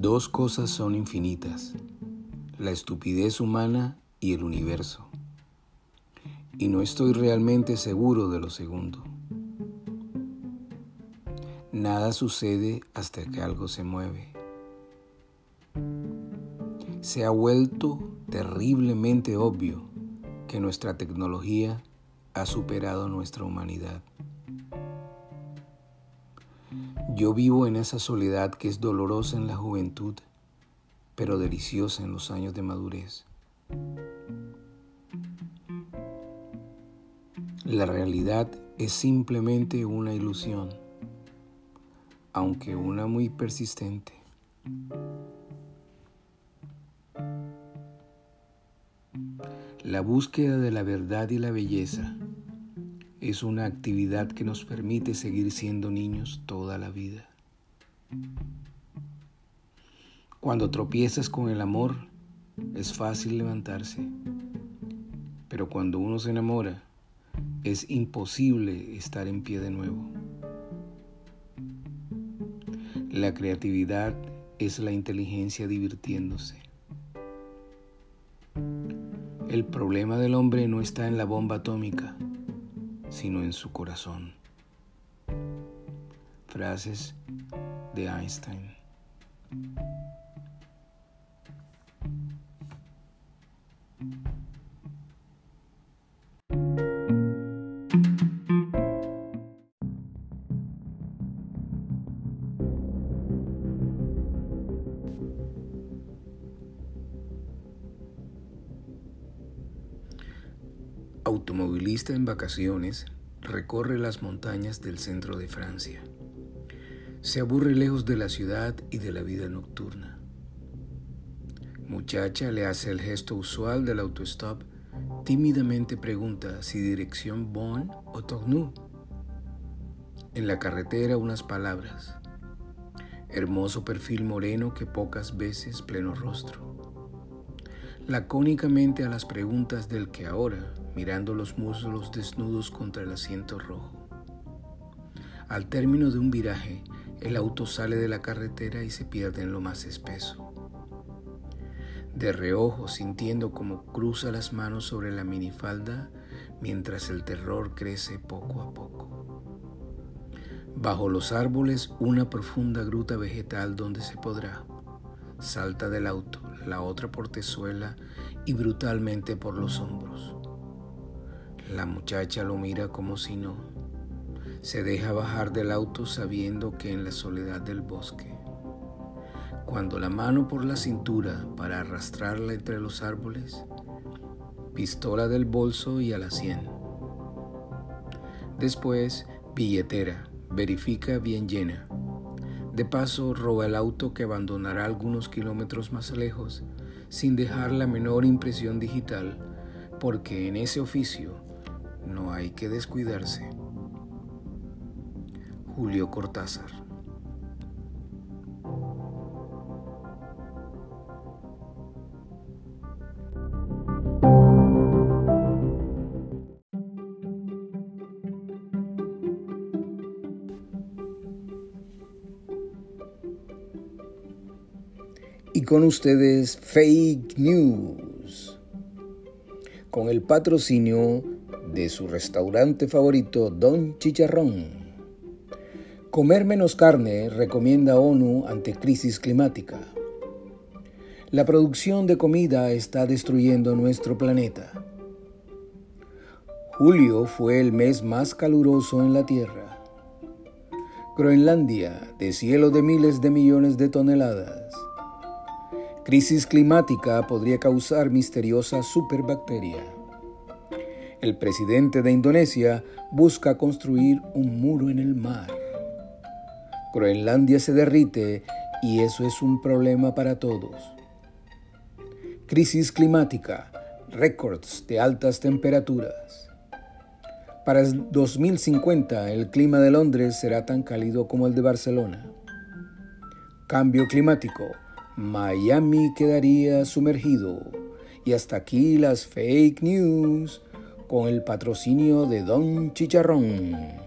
Dos cosas son infinitas, la estupidez humana y el universo. Y no estoy realmente seguro de lo segundo. Nada sucede hasta que algo se mueve. Se ha vuelto terriblemente obvio que nuestra tecnología ha superado nuestra humanidad. Yo vivo en esa soledad que es dolorosa en la juventud, pero deliciosa en los años de madurez. La realidad es simplemente una ilusión, aunque una muy persistente. La búsqueda de la verdad y la belleza es una actividad que nos permite seguir siendo niños toda la vida. Cuando tropiezas con el amor, es fácil levantarse, pero cuando uno se enamora, es imposible estar en pie de nuevo. La creatividad es la inteligencia divirtiéndose. El problema del hombre no está en la bomba atómica, sino en su corazón. Frases de Einstein. Automovilista en vacaciones, recorre las montañas del centro de Francia. Se aburre lejos de la ciudad y de la vida nocturna. Muchacha le hace el gesto usual del autostop, tímidamente pregunta si dirección Bonn o Tournou. En la carretera unas palabras. Hermoso perfil moreno que pocas veces pleno rostro. Lacónicamente a las preguntas del que ahora, mirando los muslos desnudos contra el asiento rojo. Al término de un viraje, el auto sale de la carretera y se pierde en lo más espeso. De reojo, sintiendo como cruza las manos sobre la minifalda mientras el terror crece poco a poco. Bajo los árboles, una profunda gruta vegetal donde se podrá. Salta del auto, la otra portezuela y brutalmente por los hombros. La muchacha lo mira como si no. Se deja bajar del auto sabiendo que en la soledad del bosque, cuando la mano por la cintura para arrastrarla entre los árboles, pistola del bolso y a la sien. Después, billetera, verifica bien llena. De paso, roba el auto que abandonará algunos kilómetros más lejos sin dejar la menor impresión digital, porque en ese oficio no hay que descuidarse. Julio Cortázar Y con ustedes Fake News, con el patrocinio de su restaurante favorito Don Chicharrón. Comer menos carne recomienda ONU ante crisis climática. La producción de comida está destruyendo nuestro planeta. Julio fue el mes más caluroso en la Tierra. Groenlandia, de cielo de miles de millones de toneladas. Crisis climática podría causar misteriosa superbacteria. El presidente de Indonesia busca construir un muro en el mar. Groenlandia se derrite y eso es un problema para todos crisis climática, récords de altas temperaturas. Para el 2050 el clima de Londres será tan cálido como el de Barcelona. Cambio climático, Miami quedaría sumergido. Y hasta aquí las fake news con el patrocinio de Don Chicharrón.